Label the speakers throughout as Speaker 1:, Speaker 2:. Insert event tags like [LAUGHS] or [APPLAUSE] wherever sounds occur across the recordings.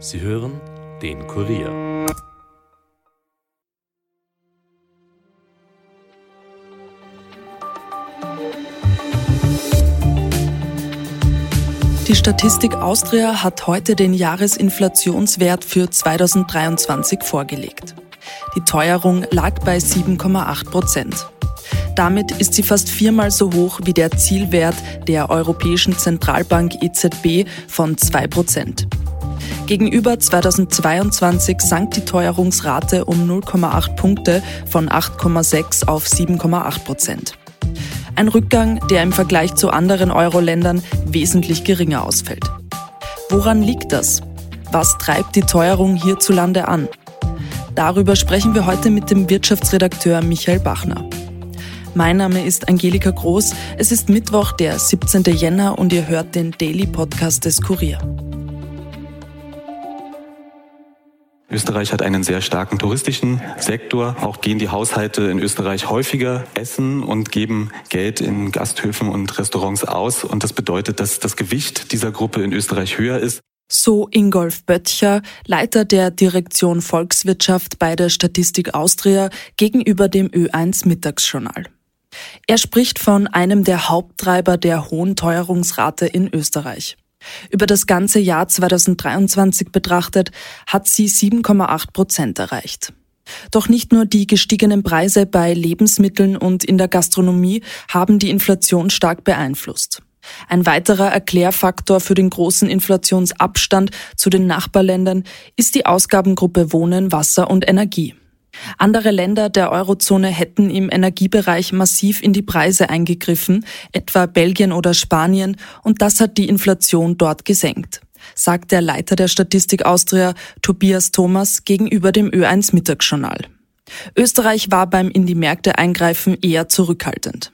Speaker 1: Sie hören den Kurier.
Speaker 2: Die Statistik Austria hat heute den Jahresinflationswert für 2023 vorgelegt. Die Teuerung lag bei 7,8 Prozent. Damit ist sie fast viermal so hoch wie der Zielwert der Europäischen Zentralbank EZB von 2 Prozent. Gegenüber 2022 sank die Teuerungsrate um 0,8 Punkte von 8,6 auf 7,8 Prozent. Ein Rückgang, der im Vergleich zu anderen Euro-Ländern wesentlich geringer ausfällt. Woran liegt das? Was treibt die Teuerung hierzulande an? Darüber sprechen wir heute mit dem Wirtschaftsredakteur Michael Bachner. Mein Name ist Angelika Groß. Es ist Mittwoch, der 17. Jänner und ihr hört den Daily Podcast des Kurier.
Speaker 3: Österreich hat einen sehr starken touristischen Sektor. Auch gehen die Haushalte in Österreich häufiger essen und geben Geld in Gasthöfen und Restaurants aus. Und das bedeutet, dass das Gewicht dieser Gruppe in Österreich höher ist.
Speaker 2: So Ingolf Böttcher, Leiter der Direktion Volkswirtschaft bei der Statistik Austria gegenüber dem Ö1 Mittagsjournal. Er spricht von einem der Haupttreiber der hohen Teuerungsrate in Österreich. Über das ganze Jahr 2023 betrachtet hat sie 7,8 Prozent erreicht. Doch nicht nur die gestiegenen Preise bei Lebensmitteln und in der Gastronomie haben die Inflation stark beeinflusst. Ein weiterer Erklärfaktor für den großen Inflationsabstand zu den Nachbarländern ist die Ausgabengruppe Wohnen, Wasser und Energie. Andere Länder der Eurozone hätten im Energiebereich massiv in die Preise eingegriffen, etwa Belgien oder Spanien, und das hat die Inflation dort gesenkt, sagt der Leiter der Statistik Austria Tobias Thomas gegenüber dem Ö1 Mittagsjournal. Österreich war beim in die Märkte eingreifen eher zurückhaltend.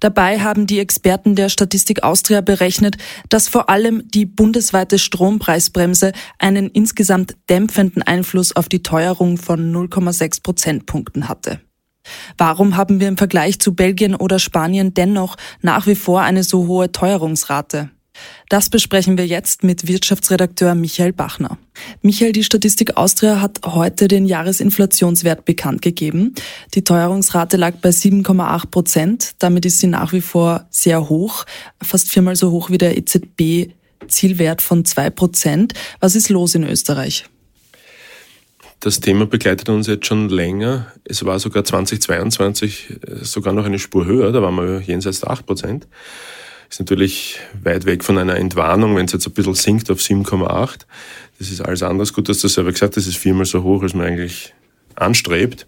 Speaker 2: Dabei haben die Experten der Statistik Austria berechnet, dass vor allem die bundesweite Strompreisbremse einen insgesamt dämpfenden Einfluss auf die Teuerung von 0,6 Prozentpunkten hatte. Warum haben wir im Vergleich zu Belgien oder Spanien dennoch nach wie vor eine so hohe Teuerungsrate? Das besprechen wir jetzt mit Wirtschaftsredakteur Michael Bachner. Michael, die Statistik Austria hat heute den Jahresinflationswert bekannt gegeben. Die Teuerungsrate lag bei 7,8 Prozent. Damit ist sie nach wie vor sehr hoch, fast viermal so hoch wie der EZB Zielwert von zwei Prozent. Was ist los in Österreich?
Speaker 4: Das Thema begleitet uns jetzt schon länger. Es war sogar 2022 äh, sogar noch eine Spur höher, da waren wir jenseits der 8 Prozent. Ist natürlich weit weg von einer Entwarnung, wenn es jetzt ein bisschen sinkt auf 7,8. Das ist alles anders. Gut, dass du selber gesagt hast, das ist viermal so hoch, als man eigentlich anstrebt.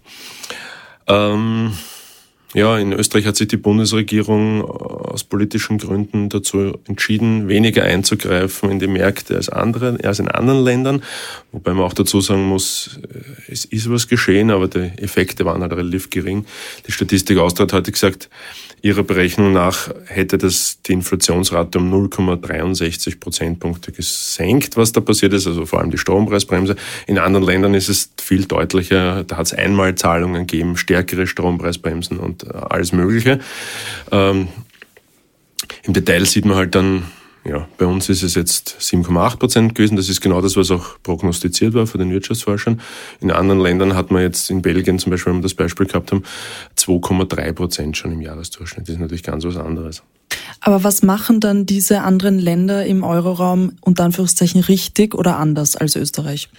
Speaker 4: Ähm, ja, in Österreich hat sich die Bundesregierung aus politischen Gründen dazu entschieden, weniger einzugreifen in die Märkte als andere, als in anderen Ländern. Wobei man auch dazu sagen muss, es ist was geschehen, aber die Effekte waren halt relativ gering. Die Statistik Austria hat gesagt, Ihrer Berechnung nach hätte das die Inflationsrate um 0,63 Prozentpunkte gesenkt, was da passiert ist, also vor allem die Strompreisbremse. In anderen Ländern ist es viel deutlicher, da hat es Einmalzahlungen gegeben, stärkere Strompreisbremsen und äh, alles Mögliche. Ähm, Im Detail sieht man halt dann, ja, bei uns ist es jetzt 7,8 Prozent gewesen. Das ist genau das, was auch prognostiziert war von den Wirtschaftsforschern. In anderen Ländern hat man jetzt in Belgien zum Beispiel, wenn wir das Beispiel gehabt haben, 2,3 Prozent schon im Jahresdurchschnitt. Das ist natürlich ganz was anderes.
Speaker 2: Aber was machen dann diese anderen Länder im Euroraum unter Anführungszeichen richtig oder anders als Österreich?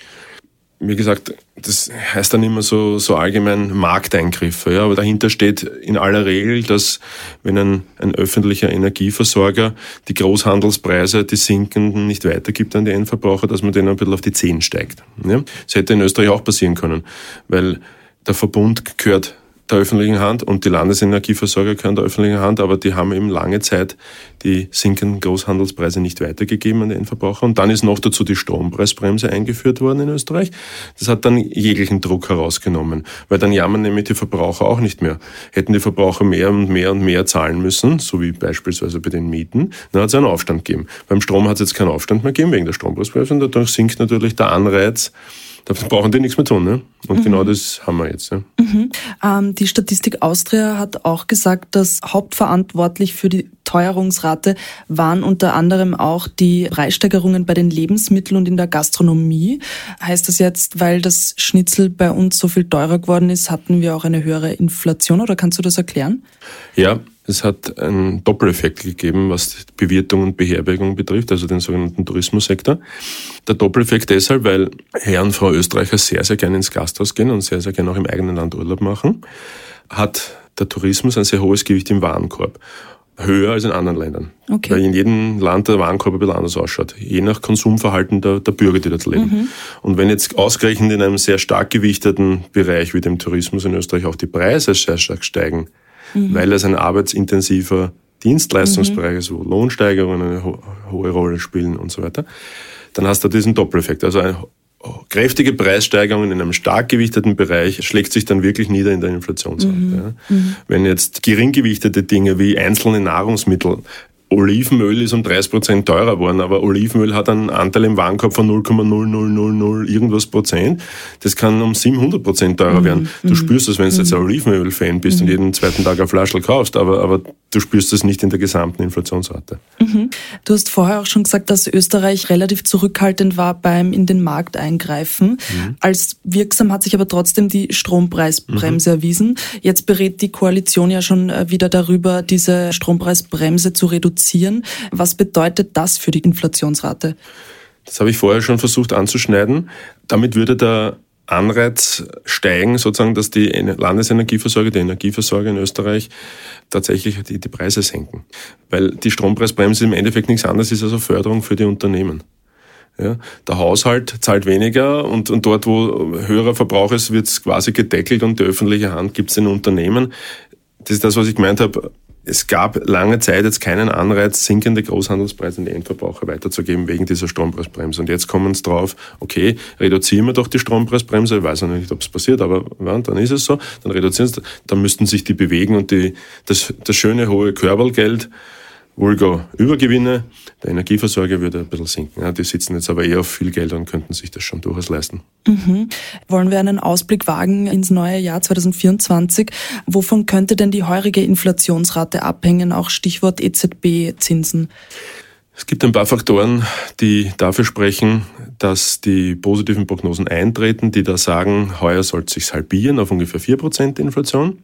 Speaker 4: Wie gesagt, das heißt dann immer so, so allgemein Markteingriffe. Ja, aber dahinter steht in aller Regel, dass wenn ein, ein öffentlicher Energieversorger die Großhandelspreise, die sinkenden, nicht weitergibt an die Endverbraucher, dass man denen ein bisschen auf die Zehen steigt. Ja, das hätte in Österreich auch passieren können, weil der Verbund gehört der öffentlichen Hand und die Landesenergieversorger gehören der öffentlichen Hand, aber die haben eben lange Zeit die sinkenden Großhandelspreise nicht weitergegeben an den Endverbraucher. Und dann ist noch dazu die Strompreisbremse eingeführt worden in Österreich. Das hat dann jeglichen Druck herausgenommen, weil dann jammern nämlich die Verbraucher auch nicht mehr. Hätten die Verbraucher mehr und mehr und mehr zahlen müssen, so wie beispielsweise bei den Mieten, dann hat es einen Aufstand gegeben. Beim Strom hat es jetzt keinen Aufstand mehr gegeben wegen der Strompreisbremse und dadurch sinkt natürlich der Anreiz, Da brauchen die nichts mehr tun. Ne? Und mhm. genau das haben wir jetzt. Ja.
Speaker 2: Mhm. Ähm, die Statistik Austria hat auch gesagt, dass hauptverantwortlich für die Teuerungsrate waren unter anderem auch die Preissteigerungen bei den Lebensmitteln und in der Gastronomie. Heißt das jetzt, weil das Schnitzel bei uns so viel teurer geworden ist, hatten wir auch eine höhere Inflation oder kannst du das erklären?
Speaker 4: Ja, es hat einen Doppeleffekt gegeben, was Bewirtung und Beherbergung betrifft, also den sogenannten Tourismussektor. Der Doppeleffekt deshalb, weil Herr und Frau Österreicher sehr, sehr gerne ins Gasthaus gehen und sehr, sehr gerne auch im eigenen Land Urlaub machen, hat der Tourismus ein sehr hohes Gewicht im Warenkorb höher als in anderen Ländern. Okay. Weil in jedem Land der Warenkorb ein bisschen anders ausschaut, je nach Konsumverhalten der, der Bürger, die dort leben. Mhm. Und wenn jetzt ausgerechnet in einem sehr stark gewichteten Bereich wie dem Tourismus in Österreich auch die Preise sehr stark steigen, mhm. weil es ein arbeitsintensiver Dienstleistungsbereich mhm. ist, wo Lohnsteigerungen eine ho hohe Rolle spielen und so weiter, dann hast du diesen Doppeleffekt. Also ein kräftige Preissteigerungen in einem stark gewichteten Bereich schlägt sich dann wirklich nieder in der Inflationsrate. Mhm. Ja. Mhm. Wenn jetzt gering gewichtete Dinge wie einzelne Nahrungsmittel Olivenöl ist um 30 Prozent teurer geworden, aber Olivenöl hat einen Anteil im Warenkorb von 0,0000 irgendwas Prozent. Das kann um 700 Prozent teurer mhm. werden. Du mhm. spürst das, wenn du jetzt ein mhm. Olivenöl-Fan bist mhm. und jeden zweiten Tag eine Flasche kaufst, aber, aber du spürst das nicht in der gesamten Inflationsrate.
Speaker 2: Mhm. Du hast vorher auch schon gesagt, dass Österreich relativ zurückhaltend war beim in den Markt eingreifen. Als wirksam hat sich aber trotzdem die Strompreisbremse erwiesen. Jetzt berät die Koalition ja schon äh, wieder darüber, diese Strompreisbremse zu reduzieren reduzieren. Was bedeutet das für die Inflationsrate?
Speaker 4: Das habe ich vorher schon versucht anzuschneiden. Damit würde der Anreiz steigen, sozusagen, dass die Landesenergieversorger, die Energieversorger in Österreich tatsächlich die, die Preise senken. Weil die Strompreisbremse im Endeffekt nichts anderes ist als eine Förderung für die Unternehmen. Ja, der Haushalt zahlt weniger und, und dort, wo höherer Verbrauch ist, wird es quasi gedeckelt und die öffentliche Hand gibt es den Unternehmen. Das ist das, was ich gemeint habe es gab lange Zeit jetzt keinen Anreiz, sinkende Großhandelspreise an die Endverbraucher weiterzugeben wegen dieser Strompreisbremse. Und jetzt kommen es drauf, okay, reduzieren wir doch die Strompreisbremse. Ich weiß noch nicht, ob es passiert, aber ja, dann ist es so. Dann reduzieren sie, dann müssten sich die bewegen und die, das, das schöne hohe Körpergeld Vulgo Übergewinne. Der Energieversorger würde ein bisschen sinken. Die sitzen jetzt aber eher auf viel Geld und könnten sich das schon durchaus leisten.
Speaker 2: Mhm. Wollen wir einen Ausblick wagen ins neue Jahr 2024? Wovon könnte denn die heurige Inflationsrate abhängen? Auch Stichwort EZB-Zinsen.
Speaker 4: Es gibt ein paar Faktoren, die dafür sprechen, dass die positiven Prognosen eintreten, die da sagen, heuer soll es sich halbieren auf ungefähr 4% Inflation.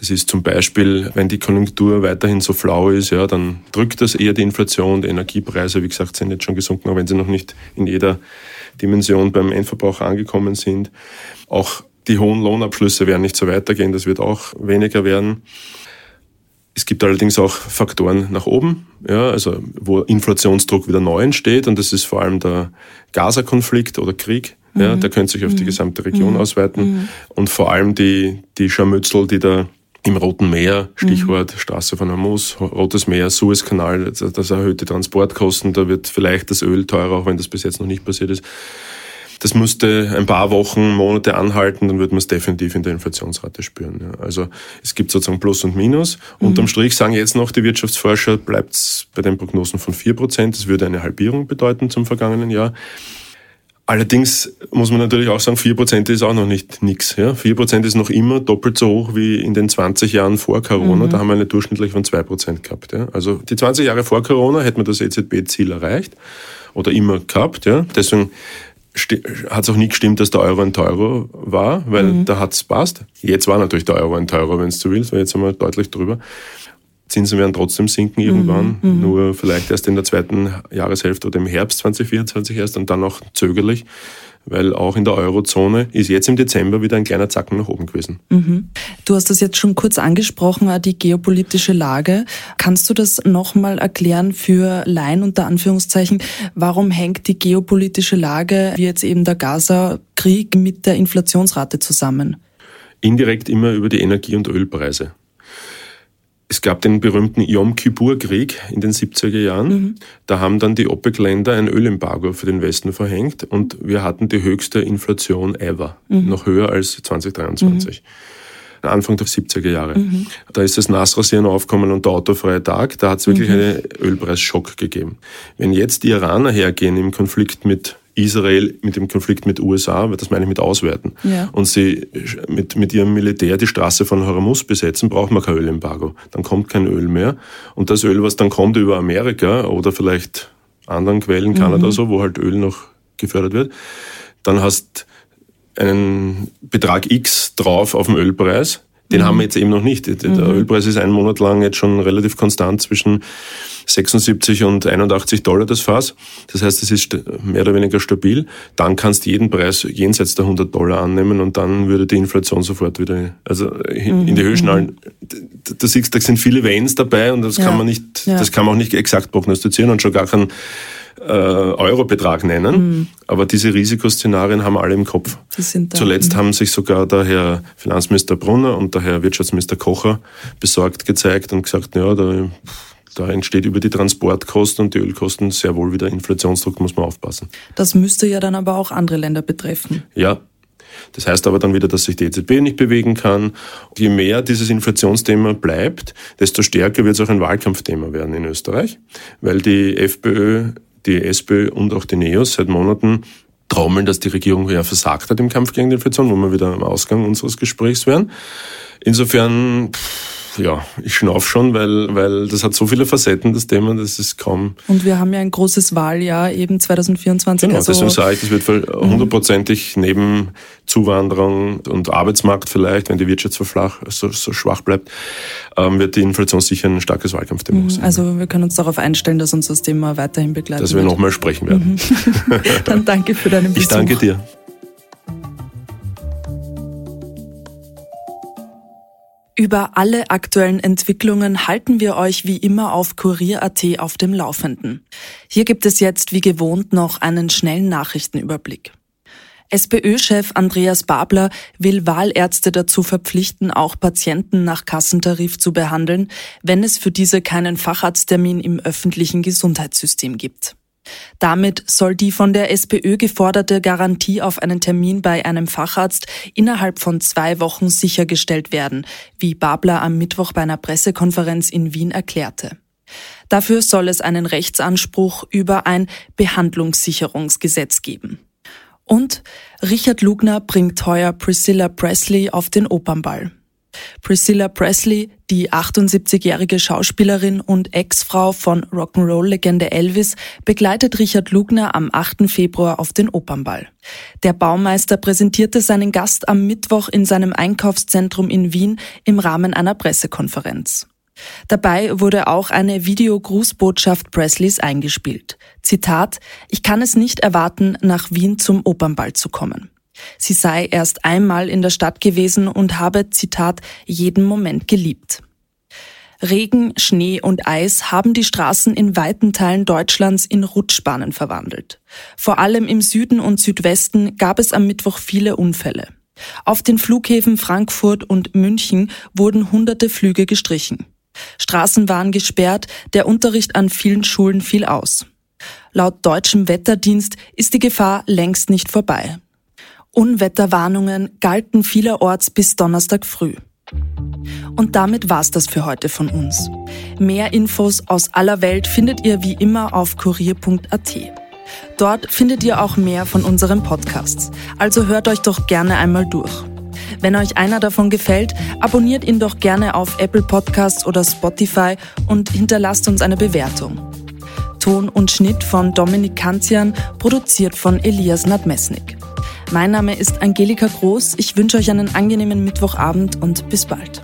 Speaker 4: Das ist zum Beispiel, wenn die Konjunktur weiterhin so flau ist, ja, dann drückt das eher die Inflation. Die Energiepreise, wie gesagt, sind jetzt schon gesunken, auch wenn sie noch nicht in jeder Dimension beim Endverbraucher angekommen sind. Auch die hohen Lohnabschlüsse werden nicht so weitergehen, das wird auch weniger werden. Es gibt allerdings auch Faktoren nach oben, ja, also wo Inflationsdruck wieder neu entsteht und das ist vor allem der Gaza-Konflikt oder Krieg. Ja, mhm. Der könnte sich auf die mhm. gesamte Region mhm. ausweiten mhm. und vor allem die, die Scharmützel, die da im Roten Meer, Stichwort mhm. Straße von Hormuz, Rotes Meer, Suezkanal, das erhöht die Transportkosten, da wird vielleicht das Öl teurer, auch wenn das bis jetzt noch nicht passiert ist. Das müsste ein paar Wochen, Monate anhalten, dann wird man es definitiv in der Inflationsrate spüren. Ja. Also es gibt sozusagen Plus und Minus. Mhm. Unterm Strich sagen jetzt noch die Wirtschaftsforscher, bleibt es bei den Prognosen von vier Prozent. Das würde eine Halbierung bedeuten zum vergangenen Jahr. Allerdings muss man natürlich auch sagen, 4% ist auch noch nicht nix. Ja? 4% ist noch immer doppelt so hoch wie in den 20 Jahren vor Corona. Mhm. Da haben wir eine durchschnittlich von 2% gehabt. Ja? Also die 20 Jahre vor Corona hätten wir das EZB-Ziel erreicht oder immer gehabt. Ja? Deswegen hat es auch nie gestimmt, dass der Euro ein Teuro war, weil mhm. da hat es passt. Jetzt war natürlich der Euro ein Teuro, wenn es du willst, weil jetzt sind wir deutlich drüber. Zinsen werden trotzdem sinken irgendwann, mhm, mhm. nur vielleicht erst in der zweiten Jahreshälfte oder im Herbst 2024 erst und dann auch zögerlich, weil auch in der Eurozone ist jetzt im Dezember wieder ein kleiner Zacken nach oben gewesen.
Speaker 2: Mhm. Du hast das jetzt schon kurz angesprochen, die geopolitische Lage. Kannst du das nochmal erklären für Laien unter Anführungszeichen? Warum hängt die geopolitische Lage, wie jetzt eben der Gaza-Krieg, mit der Inflationsrate zusammen?
Speaker 4: Indirekt immer über die Energie- und Ölpreise. Es gab den berühmten Yom Kippur-Krieg in den 70er Jahren. Mhm. Da haben dann die OPEC-Länder ein Ölembargo für den Westen verhängt und wir hatten die höchste Inflation ever, mhm. noch höher als 2023. Mhm. Anfang der 70er Jahre. Mhm. Da ist das Nasrasieren aufgekommen und der autofreie Tag. Da hat es wirklich mhm. einen Ölpreisschock gegeben. Wenn jetzt die Iraner hergehen im Konflikt mit Israel mit dem Konflikt mit USA, das meine ich mit auswerten,
Speaker 2: Ja.
Speaker 4: und sie mit, mit ihrem Militär die Straße von Hormuz besetzen, braucht man kein Ölembargo. Dann kommt kein Öl mehr. Und das Öl, was dann kommt über Amerika oder vielleicht anderen Quellen, Kanada so, wo halt Öl noch gefördert wird, dann hast einen Betrag X drauf auf dem Ölpreis. Den haben wir jetzt eben noch nicht. Der Ölpreis ist einen Monat lang jetzt schon relativ konstant zwischen 76 und 81 Dollar das Fass. Das heißt, es ist st- mehr oder weniger stabil. Dann kannst du jeden Preis jenseits der 100 Dollar annehmen und dann würde die Inflation sofort wieder, also in in die Höhe schnallen. D- Du siehst, da sind viele Wenns dabei und das
Speaker 2: Ja.
Speaker 4: kann man nicht,
Speaker 2: Ja.
Speaker 4: das kann man auch nicht exakt prognostizieren und schon gar keinen äh, Eurobetrag nennen. Aber diese Risikoszenarien haben alle im Kopf.
Speaker 2: Sind da.
Speaker 4: Zuletzt haben sich sogar der Herr Finanzminister Brunner und der Herr Wirtschaftsminister Kocher besorgt gezeigt und gesagt, ja, da, da entsteht über die Transportkosten und die Ölkosten sehr wohl wieder Inflationsdruck, muss man aufpassen.
Speaker 2: Das müsste ja dann aber auch andere Länder betreffen.
Speaker 4: Ja. Das heißt aber dann wieder, dass sich die EZB nicht bewegen kann. Je mehr dieses Inflationsthema bleibt, desto stärker wird es auch ein Wahlkampfthema werden in Österreich, weil die FPÖ, die SPÖ und auch die NEOS seit Monaten trommeln, dass die Regierung ja versagt hat im Kampf gegen die Inflation, wo wir wieder am Ausgang unseres Gesprächs wären. Insofern, pff, ja, ich schnauf schon, weil, weil das hat so viele Facetten, das Thema, das ist kaum
Speaker 2: Und wir haben ja ein großes Wahljahr eben 2024.
Speaker 4: Genau,
Speaker 2: also,
Speaker 4: deswegen sage ich, das wird hundertprozentig neben Zuwanderung und Arbeitsmarkt vielleicht, wenn die Wirtschaft so, flach, so, so schwach bleibt, ähm, wird die Inflation sicher ein starkes Wahlkampfthema sein.
Speaker 2: also wir können uns darauf einstellen, dass uns das Thema weiterhin begleitet.
Speaker 4: dass wir nochmal sprechen werden. [LAUGHS]
Speaker 2: Dann danke für deinen Besuch.
Speaker 4: Ich danke dir.
Speaker 2: Über alle aktuellen Entwicklungen halten wir euch wie immer auf Kurier.at auf dem Laufenden. Hier gibt es jetzt wie gewohnt noch einen schnellen Nachrichtenüberblick. SPÖ-Chef Andreas Babler will Wahlärzte dazu verpflichten, auch Patienten nach Kassentarif zu behandeln, wenn es für diese keinen Facharzttermin im öffentlichen Gesundheitssystem gibt. Damit soll die von der SPÖ geforderte Garantie auf einen Termin bei einem Facharzt innerhalb von zwei Wochen sichergestellt werden, wie Babler am Mittwoch bei einer Pressekonferenz in Wien erklärte. Dafür soll es einen Rechtsanspruch über ein Behandlungssicherungsgesetz geben. Und Richard Lugner bringt heuer Priscilla Presley auf den Opernball. Priscilla Presley, die 78-jährige Schauspielerin und Ex-Frau von Rock'n'Roll-Legende Elvis, begleitet Richard Lugner am 8. Februar auf den Opernball. Der Baumeister präsentierte seinen Gast am Mittwoch in seinem Einkaufszentrum in Wien im Rahmen einer Pressekonferenz. Dabei wurde auch eine Videogrußbotschaft Presleys eingespielt. Zitat, ich kann es nicht erwarten, nach Wien zum Opernball zu kommen. Sie sei erst einmal in der Stadt gewesen und habe, Zitat, jeden Moment geliebt. Regen, Schnee und Eis haben die Straßen in weiten Teilen Deutschlands in Rutschbahnen verwandelt. Vor allem im Süden und Südwesten gab es am Mittwoch viele Unfälle. Auf den Flughäfen Frankfurt und München wurden hunderte Flüge gestrichen. Straßen waren gesperrt, der Unterricht an vielen Schulen fiel aus. Laut deutschem Wetterdienst ist die Gefahr längst nicht vorbei. Unwetterwarnungen galten vielerorts bis Donnerstag früh. Und damit war's das für heute von uns. Mehr Infos aus aller Welt findet ihr wie immer auf kurier.at. Dort findet ihr auch mehr von unseren Podcasts. Also hört euch doch gerne einmal durch. Wenn euch einer davon gefällt, abonniert ihn doch gerne auf Apple Podcasts oder Spotify und hinterlasst uns eine Bewertung. Ton und Schnitt von Dominik Kanzian, produziert von Elias Nadmesnik. Mein Name ist Angelika Groß. Ich wünsche euch einen angenehmen Mittwochabend und bis bald.